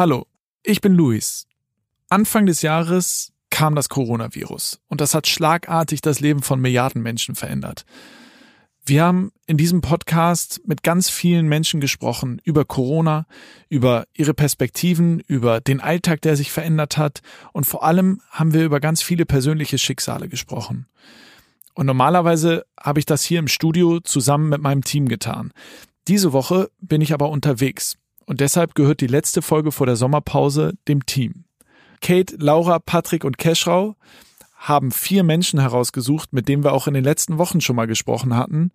Hallo, ich bin Luis. Anfang des Jahres kam das Coronavirus und das hat schlagartig das Leben von Milliarden Menschen verändert. Wir haben in diesem Podcast mit ganz vielen Menschen gesprochen über Corona, über ihre Perspektiven, über den Alltag, der sich verändert hat und vor allem haben wir über ganz viele persönliche Schicksale gesprochen. Und normalerweise habe ich das hier im Studio zusammen mit meinem Team getan. Diese Woche bin ich aber unterwegs und deshalb gehört die letzte Folge vor der Sommerpause dem Team. Kate, Laura, Patrick und Keschrau haben vier Menschen herausgesucht, mit denen wir auch in den letzten Wochen schon mal gesprochen hatten.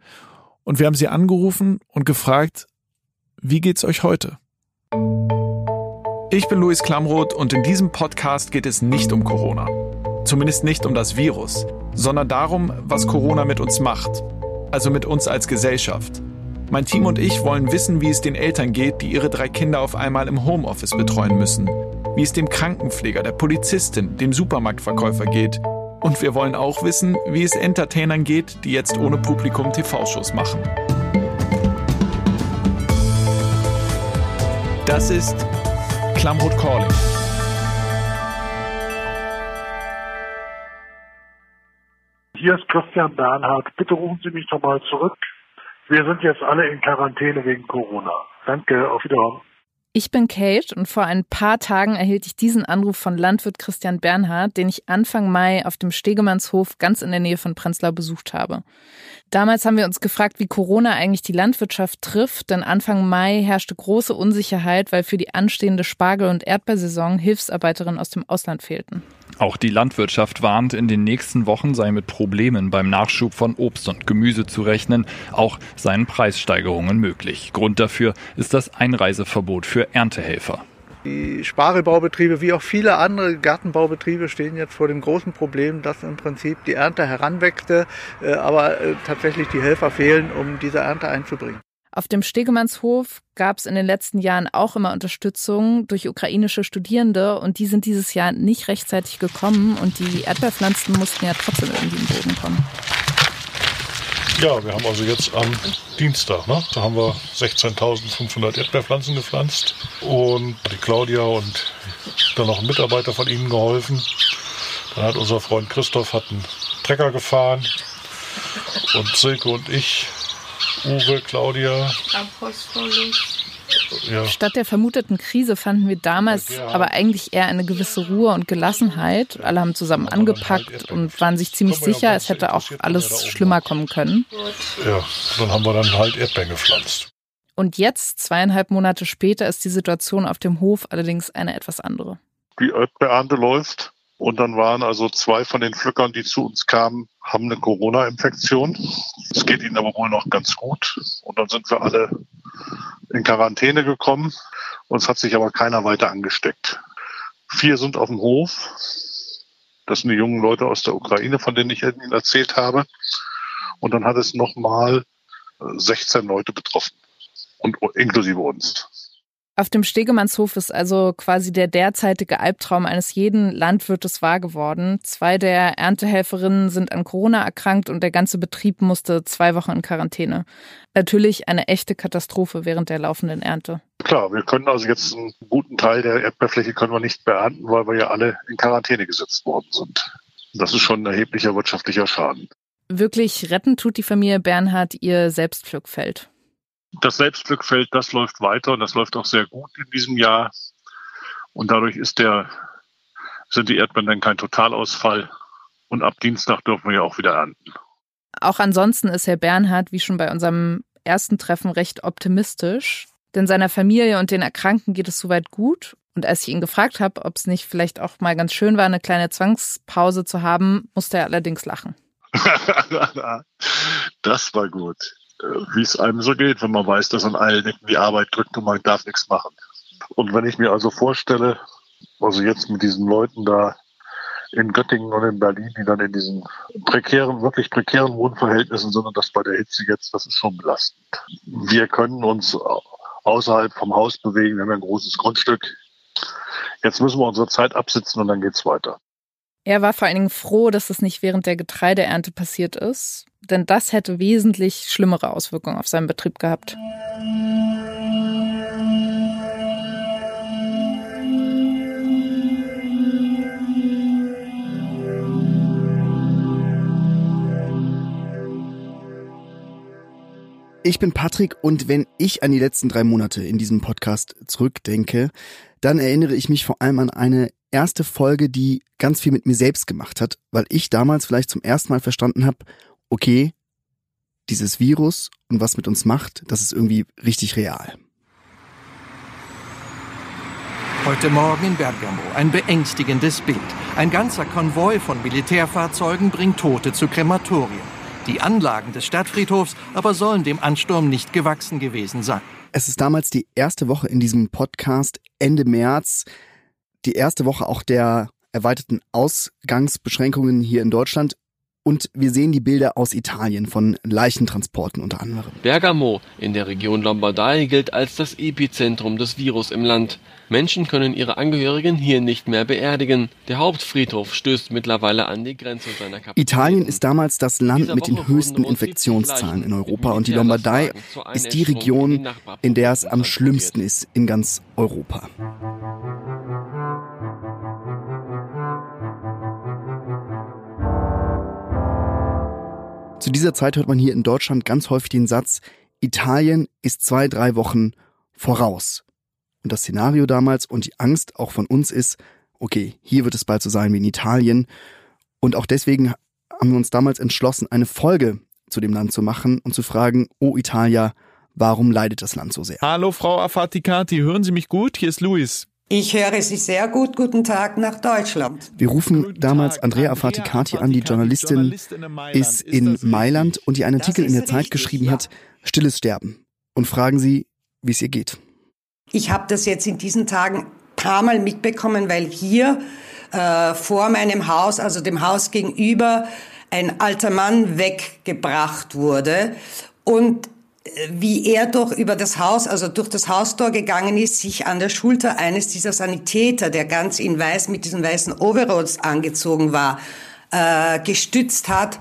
Und wir haben sie angerufen und gefragt, wie geht's euch heute? Ich bin Luis Klamroth und in diesem Podcast geht es nicht um Corona. Zumindest nicht um das Virus, sondern darum, was Corona mit uns macht. Also mit uns als Gesellschaft. Mein Team und ich wollen wissen, wie es den Eltern geht, die ihre drei Kinder auf einmal im Homeoffice betreuen müssen. Wie es dem Krankenpfleger, der Polizistin, dem Supermarktverkäufer geht und wir wollen auch wissen, wie es Entertainern geht, die jetzt ohne Publikum TV-Shows machen. Das ist Klamroth Calling. Hier ist Christian Bernhard. Bitte rufen Sie mich nochmal zurück. Wir sind jetzt alle in Quarantäne wegen Corona. Danke, auf Wiedersehen. Ich bin Kate und vor ein paar Tagen erhielt ich diesen Anruf von Landwirt Christian Bernhard, den ich Anfang Mai auf dem Stegemannshof ganz in der Nähe von Prenzlau besucht habe. Damals haben wir uns gefragt, wie Corona eigentlich die Landwirtschaft trifft, denn Anfang Mai herrschte große Unsicherheit, weil für die anstehende Spargel- und Erdbeersaison Hilfsarbeiterinnen aus dem Ausland fehlten. Auch die Landwirtschaft warnt, in den nächsten Wochen sei mit Problemen beim Nachschub von Obst und Gemüse zu rechnen. Auch seien Preissteigerungen möglich. Grund dafür ist das Einreiseverbot für Erntehelfer. Die Spargelbaubetriebe wie auch viele andere Gartenbaubetriebe stehen jetzt vor dem großen Problem, dass im Prinzip die Ernte heranwächste, äh, aber äh, tatsächlich die Helfer fehlen, um diese Ernte einzubringen. Auf dem Stegemannshof gab es in den letzten Jahren auch immer Unterstützung durch ukrainische Studierende und die sind dieses Jahr nicht rechtzeitig gekommen und die Erdbeerpflanzen mussten ja trotzdem irgendwie im Boden kommen. Ja, wir haben also jetzt am Dienstag, ne? da haben wir 16.500 Erdbeerpflanzen gepflanzt und die Claudia und dann noch ein Mitarbeiter von ihnen geholfen. Dann hat unser Freund Christoph hat einen Trecker gefahren und Silke und ich Uwe, Claudia. Apostolus. Ja. Statt der vermuteten Krise fanden wir damals ja. aber eigentlich eher eine gewisse Ruhe und Gelassenheit. Alle haben zusammen angepackt und waren sich ziemlich sicher, es hätte auch alles schlimmer kommen können. Ja, dann haben wir dann halt Erdbeeren gepflanzt. Und jetzt, zweieinhalb Monate später, ist die Situation auf dem Hof allerdings eine etwas andere. Die Erdbeerernte läuft. Und dann waren also zwei von den Pflückern, die zu uns kamen, haben eine Corona-Infektion. Es geht ihnen aber wohl noch ganz gut. Und dann sind wir alle in Quarantäne gekommen. Uns hat sich aber keiner weiter angesteckt. Vier sind auf dem Hof. Das sind die jungen Leute aus der Ukraine, von denen ich Ihnen erzählt habe. Und dann hat es nochmal 16 Leute betroffen. Und inklusive uns. Auf dem Stegemannshof ist also quasi der derzeitige Albtraum eines jeden Landwirtes wahr geworden. Zwei der Erntehelferinnen sind an Corona erkrankt und der ganze Betrieb musste zwei Wochen in Quarantäne. Natürlich eine echte Katastrophe während der laufenden Ernte. Klar, wir können also jetzt einen guten Teil der Erdbeerfläche können wir nicht beernten, weil wir ja alle in Quarantäne gesetzt worden sind. Das ist schon ein erheblicher wirtschaftlicher Schaden. Wirklich retten tut die Familie Bernhard ihr Selbstpflückfeld das Selbstglückfeld, das läuft weiter und das läuft auch sehr gut in diesem Jahr. Und dadurch ist der, sind die Erdbeeren dann kein Totalausfall. Und ab Dienstag dürfen wir ja auch wieder ernten. Auch ansonsten ist Herr Bernhard, wie schon bei unserem ersten Treffen, recht optimistisch. Denn seiner Familie und den Erkrankten geht es soweit gut. Und als ich ihn gefragt habe, ob es nicht vielleicht auch mal ganz schön war, eine kleine Zwangspause zu haben, musste er allerdings lachen. das war gut wie es einem so geht, wenn man weiß, dass an allen Ecken die Arbeit drückt und man darf nichts machen. Und wenn ich mir also vorstelle, also jetzt mit diesen Leuten da in Göttingen und in Berlin, die dann in diesen prekären, wirklich prekären Wohnverhältnissen sind und das bei der Hitze jetzt, das ist schon belastend. Wir können uns außerhalb vom Haus bewegen, wir haben ein großes Grundstück. Jetzt müssen wir unsere Zeit absitzen und dann geht's weiter. Er war vor allen Dingen froh, dass es nicht während der Getreideernte passiert ist, denn das hätte wesentlich schlimmere Auswirkungen auf seinen Betrieb gehabt. Ich bin Patrick und wenn ich an die letzten drei Monate in diesem Podcast zurückdenke, dann erinnere ich mich vor allem an eine erste Folge, die ganz viel mit mir selbst gemacht hat, weil ich damals vielleicht zum ersten Mal verstanden habe, okay, dieses Virus und was mit uns macht, das ist irgendwie richtig real. Heute Morgen in Bergamo ein beängstigendes Bild. Ein ganzer Konvoi von Militärfahrzeugen bringt Tote zu Krematorien. Die Anlagen des Stadtfriedhofs aber sollen dem Ansturm nicht gewachsen gewesen sein. Es ist damals die erste Woche in diesem Podcast, Ende März, die erste Woche auch der erweiterten Ausgangsbeschränkungen hier in Deutschland. Und wir sehen die Bilder aus Italien von Leichentransporten unter anderem. Bergamo in der Region Lombardei gilt als das Epizentrum des Virus im Land. Menschen können ihre Angehörigen hier nicht mehr beerdigen. Der Hauptfriedhof stößt mittlerweile an die Grenze seiner Kapazität. Italien ist damals das Land mit den höchsten Infektionszahlen in Europa und die Lombardei ist die Region, in der es am schlimmsten ist in ganz Europa. Zu dieser Zeit hört man hier in Deutschland ganz häufig den Satz, Italien ist zwei, drei Wochen voraus. Und das Szenario damals und die Angst auch von uns ist, okay, hier wird es bald so sein wie in Italien. Und auch deswegen haben wir uns damals entschlossen, eine Folge zu dem Land zu machen und zu fragen, oh Italia, warum leidet das Land so sehr? Hallo Frau Afatikati, hören Sie mich gut? Hier ist Luis. Ich höre Sie sehr gut. Guten Tag nach Deutschland. Wir rufen damals Andrea Afatikati an, die Journalistin ist in Mailand und die einen Artikel in der Zeit geschrieben hat, Stilles Sterben. Und fragen Sie, wie es ihr geht. Ich habe das jetzt in diesen Tagen paar Mal mitbekommen, weil hier äh, vor meinem Haus, also dem Haus gegenüber, ein alter Mann weggebracht wurde. Und wie er doch über das Haus, also durch das Haustor gegangen ist, sich an der Schulter eines dieser Sanitäter, der ganz in weiß mit diesen weißen Overalls angezogen war, äh, gestützt hat.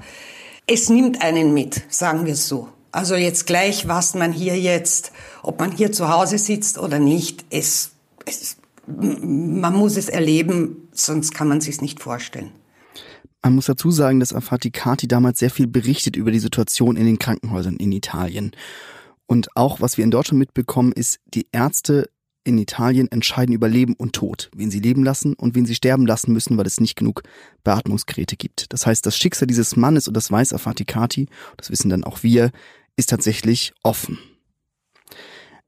Es nimmt einen mit, sagen wir so. Also jetzt gleich, was man hier jetzt, ob man hier zu Hause sitzt oder nicht, es, es man muss es erleben, sonst kann man sich nicht vorstellen. Man muss dazu sagen, dass Afatikati damals sehr viel berichtet über die Situation in den Krankenhäusern in Italien. Und auch, was wir in Deutschland mitbekommen, ist, die Ärzte in Italien entscheiden über Leben und Tod, wen sie leben lassen und wen sie sterben lassen müssen, weil es nicht genug Beatmungsgeräte gibt. Das heißt, das Schicksal dieses Mannes, und das weiß Afatikati, das wissen dann auch wir, ist tatsächlich offen.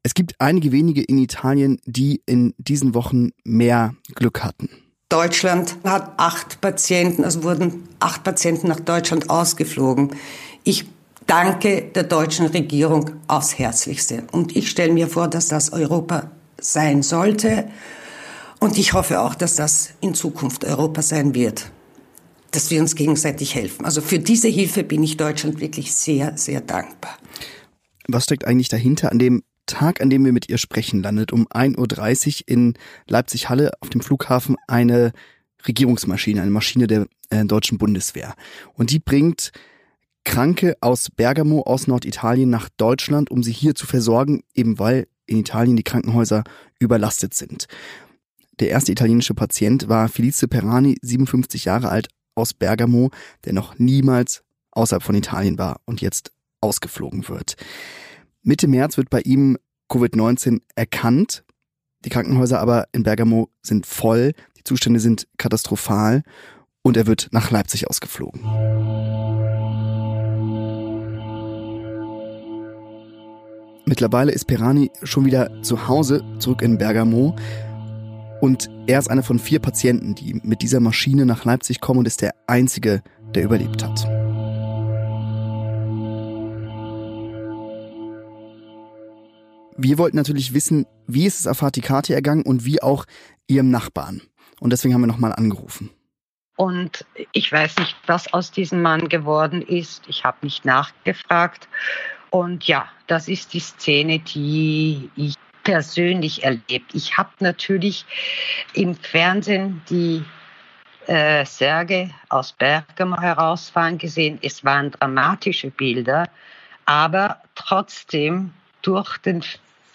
Es gibt einige wenige in Italien, die in diesen Wochen mehr Glück hatten. Deutschland hat acht Patienten, also wurden acht Patienten nach Deutschland ausgeflogen. Ich danke der deutschen Regierung aufs Herzlichste. Und ich stelle mir vor, dass das Europa sein sollte. Und ich hoffe auch, dass das in Zukunft Europa sein wird. Dass wir uns gegenseitig helfen. Also für diese Hilfe bin ich Deutschland wirklich sehr, sehr dankbar. Was steckt eigentlich dahinter an dem Tag, an dem wir mit ihr sprechen, landet um 1.30 Uhr in Leipzig-Halle auf dem Flughafen eine Regierungsmaschine, eine Maschine der äh, deutschen Bundeswehr. Und die bringt Kranke aus Bergamo, aus Norditalien nach Deutschland, um sie hier zu versorgen, eben weil in Italien die Krankenhäuser überlastet sind. Der erste italienische Patient war Felice Perani, 57 Jahre alt, aus Bergamo, der noch niemals außerhalb von Italien war und jetzt ausgeflogen wird. Mitte März wird bei ihm Covid-19 erkannt. Die Krankenhäuser aber in Bergamo sind voll, die Zustände sind katastrophal und er wird nach Leipzig ausgeflogen. Mittlerweile ist Perani schon wieder zu Hause, zurück in Bergamo. Und er ist einer von vier Patienten, die mit dieser Maschine nach Leipzig kommen und ist der einzige, der überlebt hat. Wir wollten natürlich wissen, wie ist es Afatikati ergangen und wie auch ihrem Nachbarn. Und deswegen haben wir nochmal angerufen. Und ich weiß nicht, was aus diesem Mann geworden ist. Ich habe nicht nachgefragt. Und ja, das ist die Szene, die ich persönlich erlebt. Ich habe natürlich im Fernsehen die äh, Särge aus Bergamo herausfahren gesehen. Es waren dramatische Bilder, aber trotzdem durch den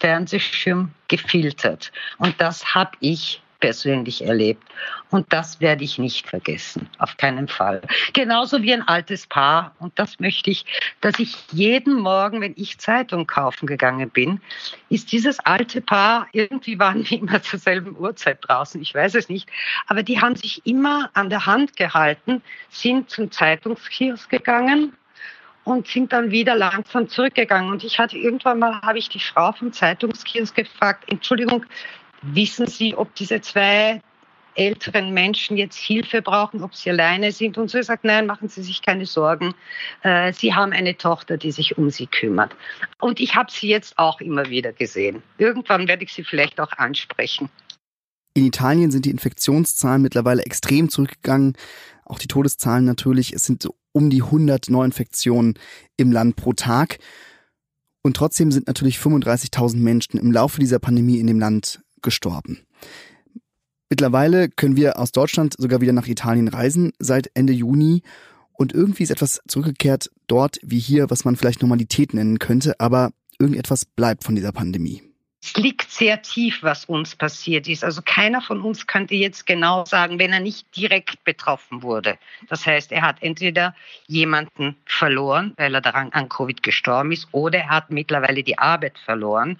Fernsehschirm gefiltert. Und das habe ich persönlich erlebt. Und das werde ich nicht vergessen, auf keinen Fall. Genauso wie ein altes Paar. Und das möchte ich, dass ich jeden Morgen, wenn ich Zeitung kaufen gegangen bin, ist dieses alte Paar, irgendwie waren wir immer zur selben Uhrzeit draußen, ich weiß es nicht, aber die haben sich immer an der Hand gehalten, sind zum Zeitungskiosk gegangen, und sind dann wieder langsam zurückgegangen. Und ich hatte irgendwann mal, habe ich die Frau vom Zeitungskiosk gefragt, Entschuldigung, wissen Sie, ob diese zwei älteren Menschen jetzt Hilfe brauchen, ob sie alleine sind. Und so sagt, nein, machen Sie sich keine Sorgen. Äh, sie haben eine Tochter, die sich um Sie kümmert. Und ich habe sie jetzt auch immer wieder gesehen. Irgendwann werde ich sie vielleicht auch ansprechen. In Italien sind die Infektionszahlen mittlerweile extrem zurückgegangen. Auch die Todeszahlen natürlich. Es sind um die 100 Neuinfektionen im Land pro Tag. Und trotzdem sind natürlich 35.000 Menschen im Laufe dieser Pandemie in dem Land gestorben. Mittlerweile können wir aus Deutschland sogar wieder nach Italien reisen seit Ende Juni. Und irgendwie ist etwas zurückgekehrt dort wie hier, was man vielleicht Normalität nennen könnte, aber irgendetwas bleibt von dieser Pandemie. Es liegt sehr tief, was uns passiert ist. Also keiner von uns könnte jetzt genau sagen, wenn er nicht direkt betroffen wurde. Das heißt, er hat entweder jemanden verloren, weil er daran an Covid gestorben ist, oder er hat mittlerweile die Arbeit verloren.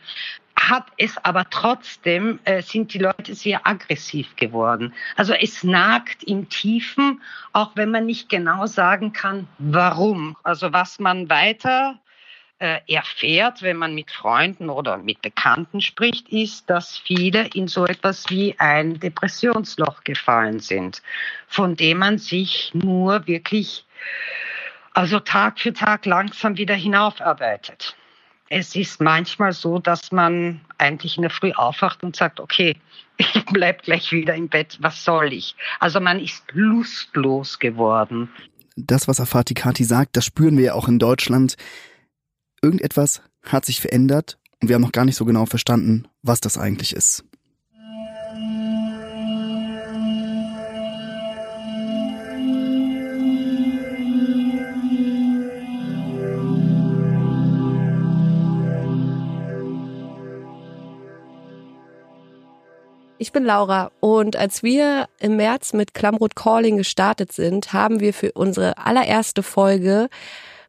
Hat es aber trotzdem, äh, sind die Leute sehr aggressiv geworden. Also es nagt im Tiefen, auch wenn man nicht genau sagen kann, warum. Also was man weiter äh, erfährt, wenn man mit Freunden oder mit Bekannten spricht, ist, dass viele in so etwas wie ein Depressionsloch gefallen sind, von dem man sich nur wirklich, also Tag für Tag langsam wieder hinaufarbeitet. Es ist manchmal so, dass man eigentlich in der Früh aufwacht und sagt, okay, ich bleib gleich wieder im Bett, was soll ich? Also man ist lustlos geworden. Das, was Afati Kati sagt, das spüren wir ja auch in Deutschland irgendetwas hat sich verändert und wir haben noch gar nicht so genau verstanden, was das eigentlich ist. Ich bin Laura und als wir im März mit Klamroth Calling gestartet sind, haben wir für unsere allererste Folge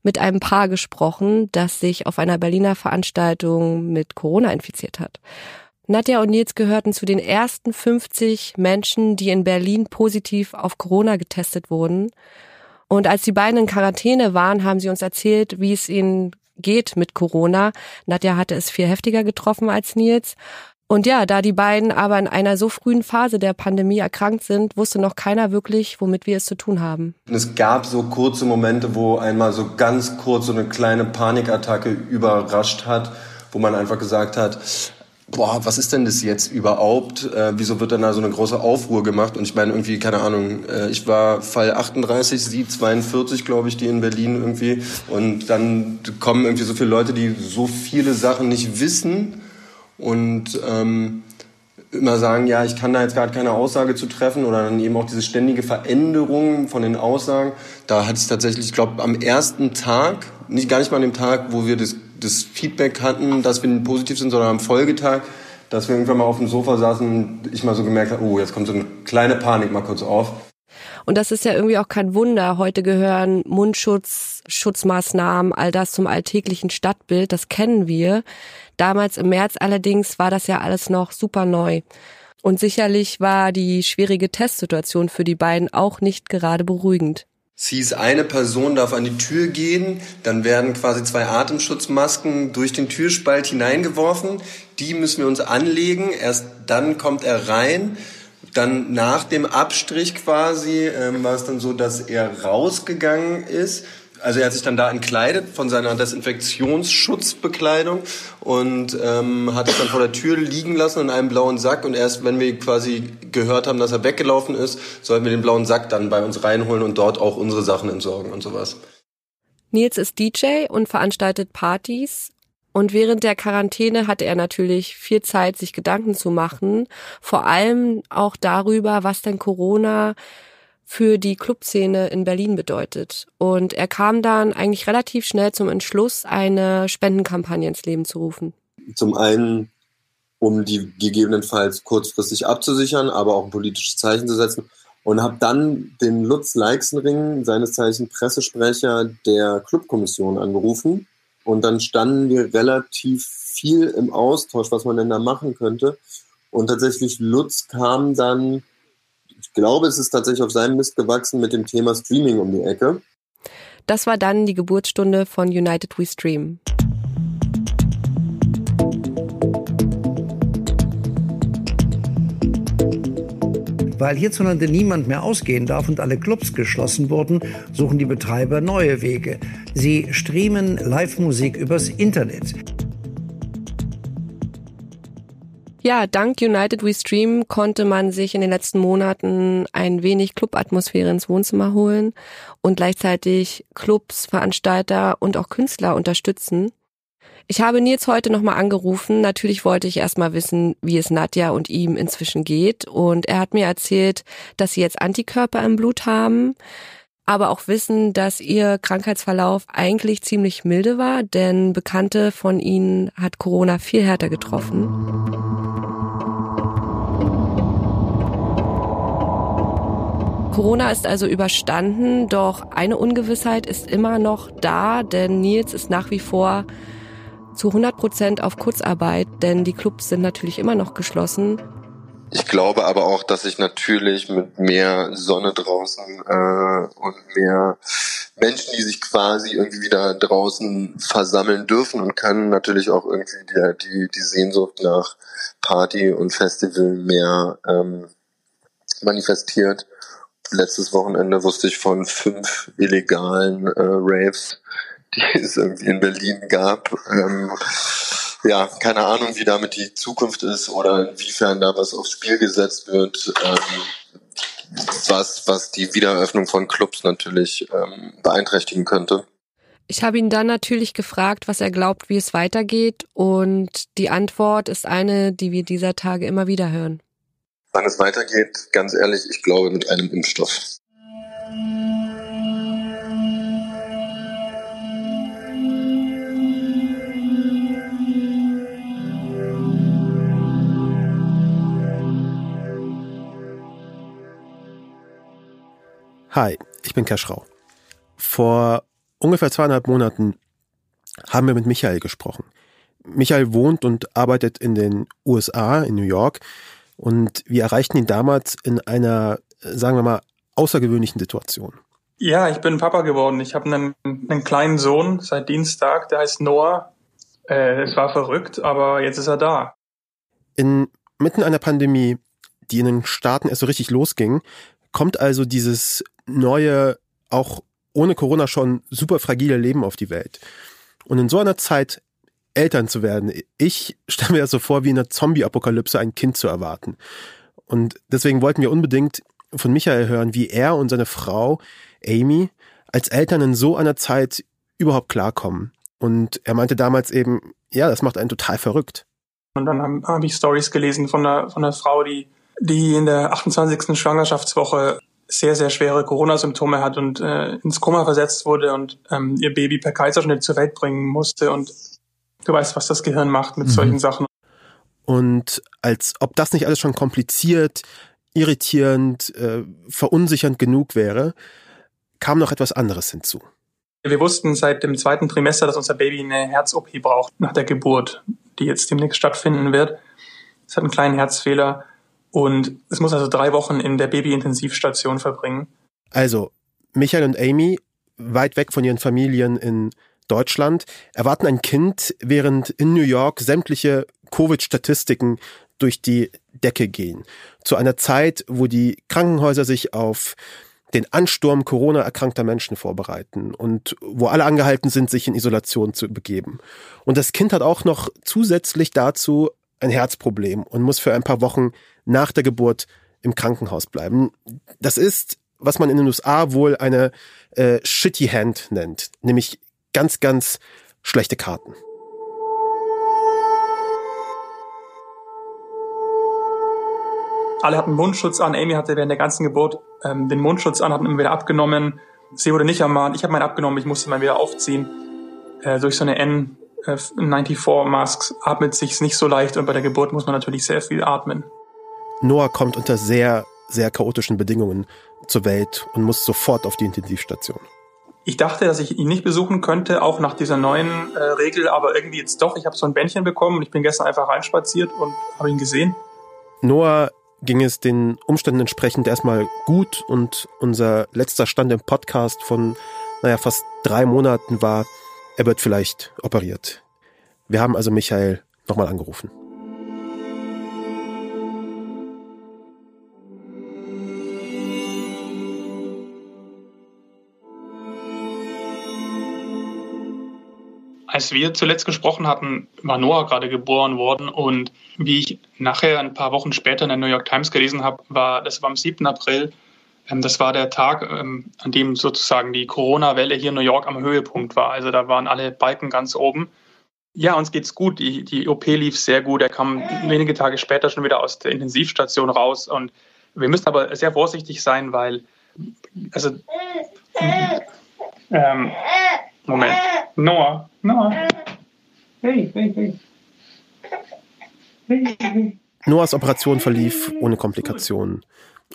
mit einem Paar gesprochen, das sich auf einer Berliner Veranstaltung mit Corona infiziert hat. Nadja und Nils gehörten zu den ersten 50 Menschen, die in Berlin positiv auf Corona getestet wurden. Und als die beiden in Quarantäne waren, haben sie uns erzählt, wie es ihnen geht mit Corona. Nadja hatte es viel heftiger getroffen als Nils. Und ja, da die beiden aber in einer so frühen Phase der Pandemie erkrankt sind, wusste noch keiner wirklich, womit wir es zu tun haben. Es gab so kurze Momente, wo einmal so ganz kurz so eine kleine Panikattacke überrascht hat, wo man einfach gesagt hat, boah, was ist denn das jetzt überhaupt? Äh, wieso wird dann da so eine große Aufruhr gemacht? Und ich meine irgendwie, keine Ahnung, äh, ich war Fall 38, sie 42, glaube ich, die in Berlin irgendwie. Und dann kommen irgendwie so viele Leute, die so viele Sachen nicht wissen und ähm, immer sagen, ja, ich kann da jetzt gerade keine Aussage zu treffen oder dann eben auch diese ständige Veränderung von den Aussagen. Da hatte ich tatsächlich, ich glaube, am ersten Tag, nicht gar nicht mal an dem Tag, wo wir das, das Feedback hatten, dass wir positiv sind, sondern am Folgetag, dass wir irgendwann mal auf dem Sofa saßen und ich mal so gemerkt habe, oh, jetzt kommt so eine kleine Panik mal kurz auf. Und das ist ja irgendwie auch kein Wunder. Heute gehören Mundschutz, Schutzmaßnahmen, all das zum alltäglichen Stadtbild. Das kennen wir. Damals im März allerdings war das ja alles noch super neu. Und sicherlich war die schwierige Testsituation für die beiden auch nicht gerade beruhigend. Es hieß, eine Person darf an die Tür gehen, dann werden quasi zwei Atemschutzmasken durch den Türspalt hineingeworfen. Die müssen wir uns anlegen. Erst dann kommt er rein. Dann nach dem Abstrich quasi ähm, war es dann so, dass er rausgegangen ist. Also er hat sich dann da entkleidet von seiner Desinfektionsschutzbekleidung und ähm, hat es dann vor der Tür liegen lassen in einem blauen Sack. Und erst wenn wir quasi gehört haben, dass er weggelaufen ist, sollten wir den blauen Sack dann bei uns reinholen und dort auch unsere Sachen entsorgen und sowas. Nils ist DJ und veranstaltet Partys und während der Quarantäne hatte er natürlich viel Zeit, sich Gedanken zu machen, vor allem auch darüber, was denn Corona für die Clubszene in Berlin bedeutet. Und er kam dann eigentlich relativ schnell zum Entschluss, eine Spendenkampagne ins Leben zu rufen. Zum einen um die gegebenenfalls kurzfristig abzusichern, aber auch ein politisches Zeichen zu setzen. Und habe dann den Lutz Leixenring, seines Zeichen Pressesprecher der Clubkommission, angerufen. Und dann standen wir relativ viel im Austausch, was man denn da machen könnte. Und tatsächlich Lutz kam dann, glaube, es ist tatsächlich auf seinem Mist gewachsen mit dem Thema Streaming um die Ecke. Das war dann die Geburtsstunde von United We Stream. Weil hierzulande niemand mehr ausgehen darf und alle Clubs geschlossen wurden, suchen die Betreiber neue Wege. Sie streamen Live-Musik übers Internet. Ja, dank United We Stream konnte man sich in den letzten Monaten ein wenig Clubatmosphäre ins Wohnzimmer holen und gleichzeitig Clubs, Veranstalter und auch Künstler unterstützen. Ich habe Nils heute nochmal angerufen. Natürlich wollte ich erstmal wissen, wie es Nadja und ihm inzwischen geht. Und er hat mir erzählt, dass sie jetzt Antikörper im Blut haben, aber auch wissen, dass ihr Krankheitsverlauf eigentlich ziemlich milde war, denn Bekannte von ihnen hat Corona viel härter getroffen. Corona ist also überstanden, doch eine Ungewissheit ist immer noch da, denn Nils ist nach wie vor zu 100 Prozent auf Kurzarbeit, denn die Clubs sind natürlich immer noch geschlossen. Ich glaube aber auch, dass ich natürlich mit mehr Sonne draußen äh, und mehr Menschen, die sich quasi irgendwie wieder draußen versammeln dürfen und können, natürlich auch irgendwie die, die, die Sehnsucht nach Party und Festival mehr ähm, manifestiert. Letztes Wochenende wusste ich von fünf illegalen äh, Raves, die es irgendwie in Berlin gab. Ähm, ja, keine Ahnung, wie damit die Zukunft ist oder inwiefern da was aufs Spiel gesetzt wird, ähm, was, was die Wiedereröffnung von Clubs natürlich ähm, beeinträchtigen könnte. Ich habe ihn dann natürlich gefragt, was er glaubt, wie es weitergeht. Und die Antwort ist eine, die wir dieser Tage immer wieder hören. Wann es weitergeht, ganz ehrlich, ich glaube mit einem Impfstoff. Hi, ich bin Keschrau. Vor ungefähr zweieinhalb Monaten haben wir mit Michael gesprochen. Michael wohnt und arbeitet in den USA, in New York, und wir erreichten ihn damals in einer, sagen wir mal, außergewöhnlichen Situation. Ja, ich bin Papa geworden. Ich habe einen, einen kleinen Sohn seit Dienstag, der heißt Noah. Äh, es war verrückt, aber jetzt ist er da. Inmitten einer Pandemie, die in den Staaten erst so richtig losging, kommt also dieses neue, auch ohne Corona schon super fragile Leben auf die Welt. Und in so einer Zeit Eltern zu werden, ich stelle mir das so vor, wie in einer Zombie-Apokalypse ein Kind zu erwarten. Und deswegen wollten wir unbedingt von Michael hören, wie er und seine Frau Amy als Eltern in so einer Zeit überhaupt klarkommen. Und er meinte damals eben, ja, das macht einen total verrückt. Und dann habe hab ich Stories gelesen von einer, von einer Frau, die, die in der 28. Schwangerschaftswoche sehr, sehr schwere Corona-Symptome hat und äh, ins Koma versetzt wurde und ähm, ihr Baby per Kaiserschnitt zur Welt bringen musste. Und du weißt, was das Gehirn macht mit mhm. solchen Sachen. Und als ob das nicht alles schon kompliziert, irritierend, äh, verunsichernd genug wäre, kam noch etwas anderes hinzu. Wir wussten seit dem zweiten Trimester, dass unser Baby eine Herz-OP braucht nach der Geburt, die jetzt demnächst stattfinden wird. Es hat einen kleinen Herzfehler und es muss also drei Wochen in der Babyintensivstation verbringen. Also, Michael und Amy, weit weg von ihren Familien in Deutschland, erwarten ein Kind, während in New York sämtliche Covid-Statistiken durch die Decke gehen. Zu einer Zeit, wo die Krankenhäuser sich auf den Ansturm Corona erkrankter Menschen vorbereiten und wo alle angehalten sind, sich in Isolation zu begeben. Und das Kind hat auch noch zusätzlich dazu ein Herzproblem und muss für ein paar Wochen nach der Geburt im Krankenhaus bleiben. Das ist, was man in den USA wohl eine äh, shitty hand nennt, nämlich ganz, ganz schlechte Karten. Alle hatten Mundschutz an. Amy hatte während der ganzen Geburt ähm, den Mundschutz an, hat ihn wieder abgenommen. Sie wurde nicht ermahnt. Ich habe meinen abgenommen. Ich musste meinen wieder aufziehen. Äh, durch so eine N N94-Masks atmet sich nicht so leicht und bei der Geburt muss man natürlich sehr viel atmen. Noah kommt unter sehr, sehr chaotischen Bedingungen zur Welt und muss sofort auf die Intensivstation. Ich dachte, dass ich ihn nicht besuchen könnte, auch nach dieser neuen äh, Regel, aber irgendwie jetzt doch. Ich habe so ein Bändchen bekommen und ich bin gestern einfach reinspaziert und habe ihn gesehen. Noah ging es den Umständen entsprechend erstmal gut und unser letzter Stand im Podcast von, naja, fast drei Monaten war, er wird vielleicht operiert. Wir haben also Michael nochmal angerufen. Als wir zuletzt gesprochen hatten, war Noah gerade geboren worden und wie ich nachher ein paar Wochen später in der New York Times gelesen habe, war das war am 7. April. Ähm, das war der Tag, ähm, an dem sozusagen die Corona-Welle hier in New York am Höhepunkt war. Also da waren alle Balken ganz oben. Ja, uns geht's gut. Die, die OP lief sehr gut. Er kam wenige Tage später schon wieder aus der Intensivstation raus. Und wir müssen aber sehr vorsichtig sein, weil, also, ähm, Moment. Noah, Noah. Hey, hey, hey. Hey, hey. Noahs Operation verlief ohne Komplikationen.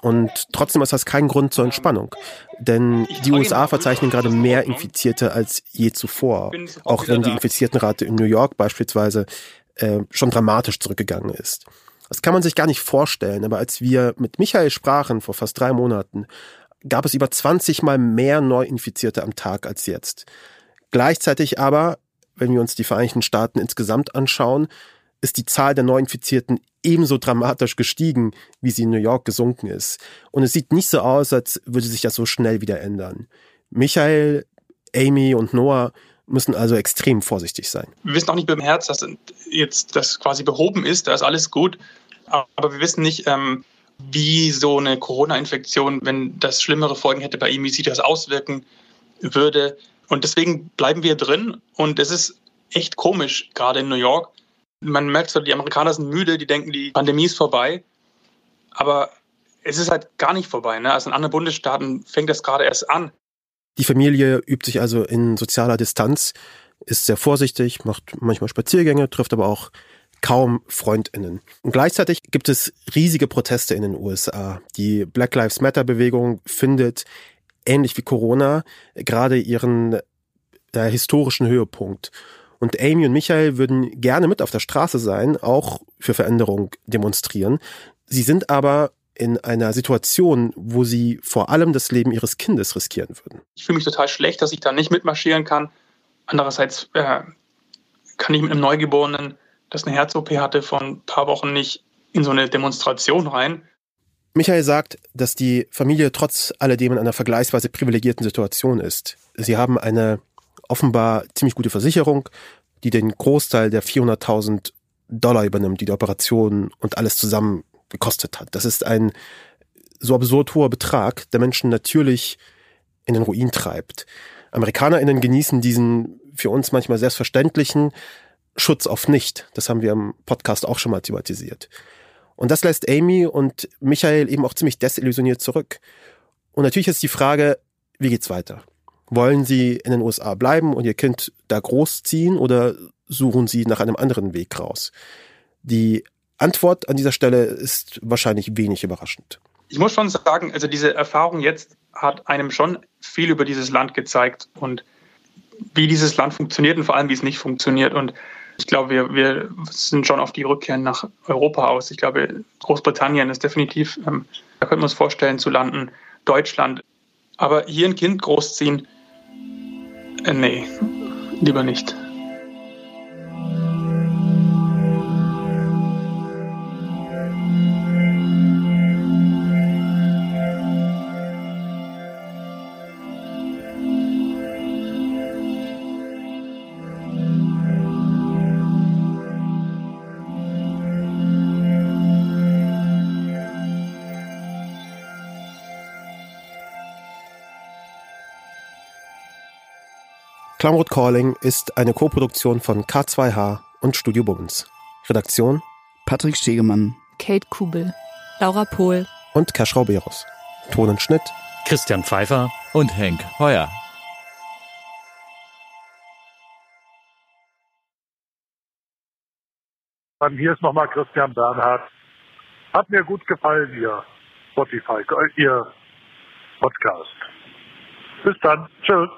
Und trotzdem ist das kein Grund zur Entspannung. Denn die USA verzeichnen gerade mehr Infizierte als je zuvor. Auch wenn die Infiziertenrate in New York beispielsweise äh, schon dramatisch zurückgegangen ist. Das kann man sich gar nicht vorstellen. Aber als wir mit Michael sprachen vor fast drei Monaten, gab es über 20 mal mehr Neuinfizierte am Tag als jetzt. Gleichzeitig aber, wenn wir uns die Vereinigten Staaten insgesamt anschauen, ist die Zahl der Neuinfizierten ebenso dramatisch gestiegen, wie sie in New York gesunken ist. Und es sieht nicht so aus, als würde sich das so schnell wieder ändern. Michael, Amy und Noah müssen also extrem vorsichtig sein. Wir wissen auch nicht dem Herz, dass jetzt das quasi behoben ist, da ist alles gut. Aber wir wissen nicht, ähm, wie so eine Corona-Infektion, wenn das schlimmere Folgen hätte bei ihm, wie sich das auswirken würde. Und deswegen bleiben wir drin. Und es ist echt komisch, gerade in New York. Man merkt so, die Amerikaner sind müde, die denken, die Pandemie ist vorbei. Aber es ist halt gar nicht vorbei. Ne? Also in anderen Bundesstaaten fängt das gerade erst an. Die Familie übt sich also in sozialer Distanz, ist sehr vorsichtig, macht manchmal Spaziergänge, trifft aber auch kaum Freundinnen. Und gleichzeitig gibt es riesige Proteste in den USA. Die Black Lives Matter Bewegung findet ähnlich wie Corona gerade ihren äh, historischen Höhepunkt. Und Amy und Michael würden gerne mit auf der Straße sein, auch für Veränderung demonstrieren. Sie sind aber in einer Situation, wo sie vor allem das Leben ihres Kindes riskieren würden. Ich fühle mich total schlecht, dass ich da nicht mitmarschieren kann. Andererseits äh, kann ich mit einem Neugeborenen, das eine Herz-OP hatte, vor ein paar Wochen nicht in so eine Demonstration rein. Michael sagt, dass die Familie trotz alledem in einer vergleichsweise privilegierten Situation ist. Sie haben eine offenbar ziemlich gute Versicherung, die den Großteil der 400.000 Dollar übernimmt, die die Operation und alles zusammen gekostet hat. Das ist ein so absurd hoher Betrag, der Menschen natürlich in den Ruin treibt. AmerikanerInnen genießen diesen für uns manchmal selbstverständlichen Schutz auf nicht. Das haben wir im Podcast auch schon mal thematisiert. Und das lässt Amy und Michael eben auch ziemlich desillusioniert zurück. Und natürlich ist die Frage, wie geht's weiter? Wollen Sie in den USA bleiben und Ihr Kind da großziehen oder suchen Sie nach einem anderen Weg raus? Die Antwort an dieser Stelle ist wahrscheinlich wenig überraschend. Ich muss schon sagen, also diese Erfahrung jetzt hat einem schon viel über dieses Land gezeigt und wie dieses Land funktioniert und vor allem, wie es nicht funktioniert. Und ich glaube, wir, wir sind schon auf die Rückkehr nach Europa aus. Ich glaube, Großbritannien ist definitiv, ähm, da könnten wir uns vorstellen, zu landen. Deutschland. Aber hier ein Kind großziehen, äh, nee, lieber nicht. Klamroth Calling ist eine Koproduktion von K2H und Studio Bummens. Redaktion Patrick Stegemann, Kate Kubel, Laura Pohl und Kaschrau Beros. Ton und Schnitt Christian Pfeiffer und Henk Heuer. Dann hier ist nochmal Christian Bernhard. Hat mir gut gefallen, Ihr Spotify, Ihr Podcast. Bis dann. Tschüss.